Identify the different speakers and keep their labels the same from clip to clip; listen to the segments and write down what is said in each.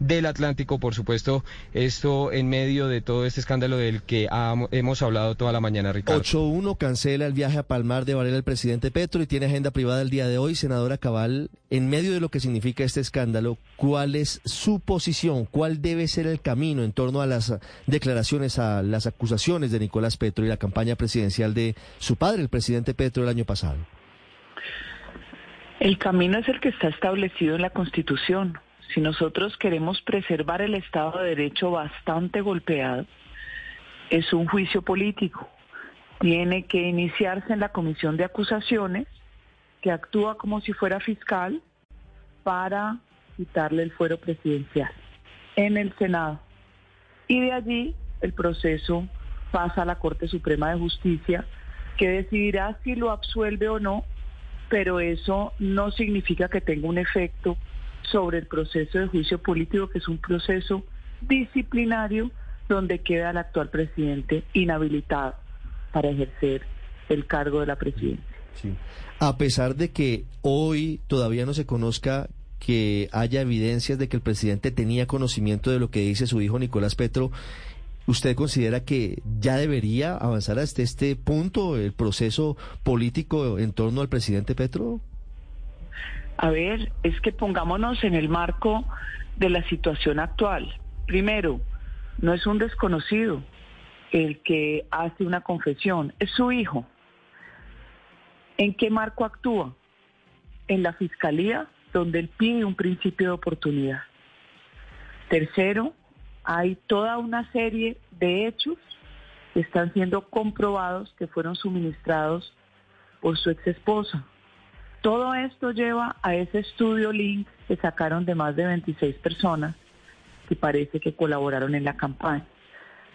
Speaker 1: del Atlántico, por supuesto, esto en medio de todo este escándalo del que hemos hablado toda la mañana, Ricardo.
Speaker 2: 8-1 cancela el viaje a Palmar de Varela el presidente Petro y tiene agenda privada el día de hoy. Senadora Cabal, en medio de lo que significa este escándalo, ¿cuál es su posición? ¿Cuál debe ser el camino en torno a las declaraciones, a las acusaciones de Nicolás Petro y la campaña presidencial de su padre, el presidente Petro, el año pasado?
Speaker 3: El camino es el que está establecido en la Constitución. Si nosotros queremos preservar el Estado de Derecho bastante golpeado, es un juicio político. Tiene que iniciarse en la Comisión de Acusaciones, que actúa como si fuera fiscal para quitarle el fuero presidencial en el Senado. Y de allí el proceso pasa a la Corte Suprema de Justicia, que decidirá si lo absuelve o no pero eso no significa que tenga un efecto sobre el proceso de juicio político, que es un proceso disciplinario donde queda el actual presidente inhabilitado para ejercer el cargo de la presidencia.
Speaker 2: A pesar de que hoy todavía no se conozca que haya evidencias de que el presidente tenía conocimiento de lo que dice su hijo Nicolás Petro, ¿Usted considera que ya debería avanzar hasta este punto el proceso político en torno al presidente Petro?
Speaker 3: A ver, es que pongámonos en el marco de la situación actual. Primero, no es un desconocido el que hace una confesión, es su hijo. ¿En qué marco actúa? En la fiscalía, donde él pide un principio de oportunidad. Tercero, hay toda una serie de hechos que están siendo comprobados que fueron suministrados por su ex esposa. Todo esto lleva a ese estudio link que sacaron de más de 26 personas que parece que colaboraron en la campaña.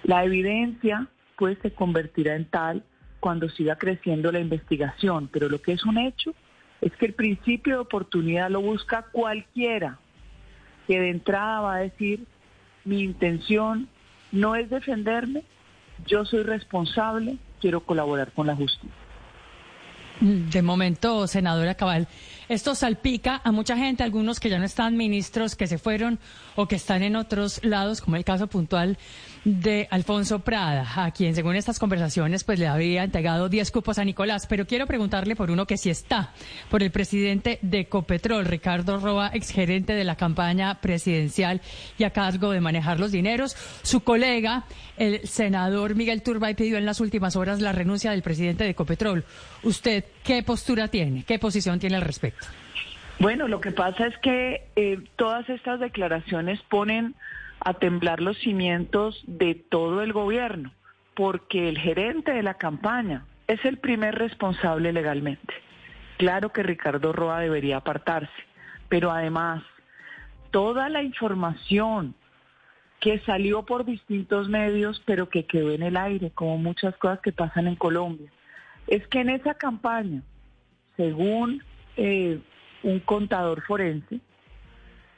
Speaker 3: La evidencia pues se convertirá en tal cuando siga creciendo la investigación, pero lo que es un hecho es que el principio de oportunidad lo busca cualquiera que de entrada va a decir mi intención no es defenderme, yo soy responsable, quiero colaborar con la justicia.
Speaker 4: De momento, senadora Cabal, esto salpica a mucha gente, algunos que ya no están ministros, que se fueron o que están en otros lados, como el caso puntual de Alfonso Prada, a quien según estas conversaciones pues le había entregado 10 cupos a Nicolás. Pero quiero preguntarle por uno que sí está, por el presidente de Ecopetrol, Ricardo Roa, exgerente de la campaña presidencial y a cargo de manejar los dineros. Su colega, el senador Miguel Turbay, pidió en las últimas horas la renuncia del presidente de Ecopetrol. ¿Usted qué postura tiene? ¿Qué posición tiene al respecto?
Speaker 3: Bueno, lo que pasa es que eh, todas estas declaraciones ponen a temblar los cimientos de todo el gobierno, porque el gerente de la campaña es el primer responsable legalmente. Claro que Ricardo Roa debería apartarse, pero además toda la información que salió por distintos medios, pero que quedó en el aire, como muchas cosas que pasan en Colombia, es que en esa campaña, según eh, un contador forense,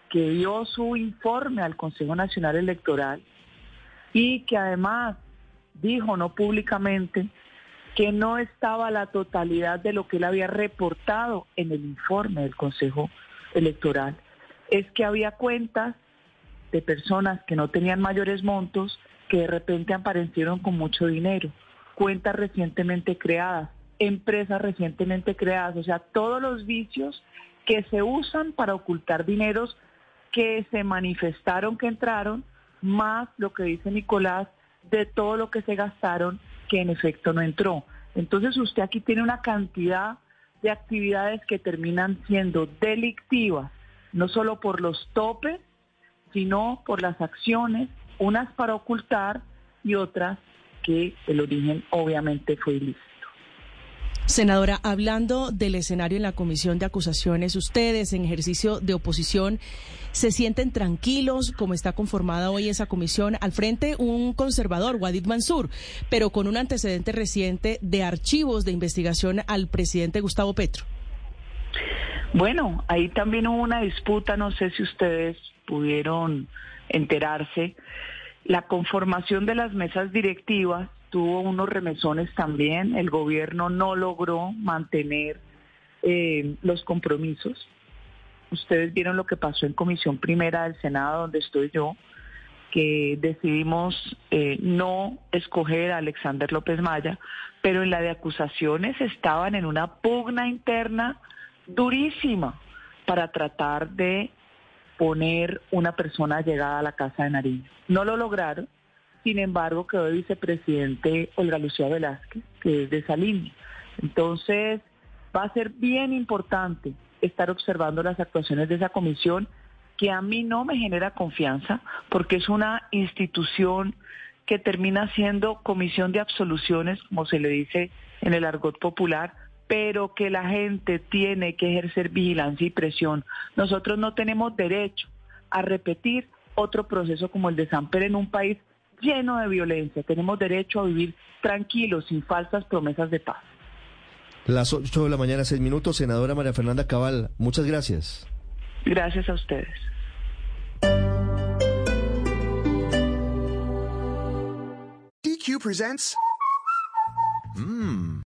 Speaker 3: que dio su informe al Consejo Nacional Electoral y que además dijo no públicamente que no estaba la totalidad de lo que él había reportado en el informe del Consejo Electoral. Es que había cuentas de personas que no tenían mayores montos que de repente aparecieron con mucho dinero, cuentas recientemente creadas, empresas recientemente creadas, o sea, todos los vicios que se usan para ocultar dineros que se manifestaron que entraron, más lo que dice Nicolás de todo lo que se gastaron que en efecto no entró. Entonces usted aquí tiene una cantidad de actividades que terminan siendo delictivas, no solo por los topes, sino por las acciones, unas para ocultar y otras que el origen obviamente fue ilícito.
Speaker 5: Senadora, hablando del escenario en la comisión de acusaciones, ustedes en ejercicio de oposición, ¿se sienten tranquilos como está conformada hoy esa comisión? Al frente un conservador, Wadid Mansur, pero con un antecedente reciente de archivos de investigación al presidente Gustavo Petro.
Speaker 3: Bueno, ahí también hubo una disputa, no sé si ustedes pudieron enterarse. La conformación de las mesas directivas tuvo unos remesones también. El gobierno no logró mantener eh, los compromisos. ustedes vieron lo que pasó en Comisión Primera del Senado, donde estoy yo, que decidimos eh, no escoger a Alexander López Maya, pero en la de acusaciones estaban en una pugna interna durísima para tratar de poner una persona llegada a la Casa de Nariño. No lo lograron, sin embargo quedó el vicepresidente Olga Lucía Velázquez, que es de esa línea. Entonces, va a ser bien importante estar observando las actuaciones de esa comisión que a mí no me genera confianza porque es una institución que termina siendo comisión de absoluciones, como se le dice en el argot popular, pero que la gente tiene que ejercer vigilancia y presión. Nosotros no tenemos derecho a repetir otro proceso como el de Samper en un país lleno de violencia. Tenemos derecho a vivir tranquilos, sin falsas promesas de paz.
Speaker 2: Las 8 de la mañana, 6 minutos. Senadora María Fernanda Cabal, muchas gracias.
Speaker 3: Gracias a ustedes.
Speaker 6: DQ presents. Mmm.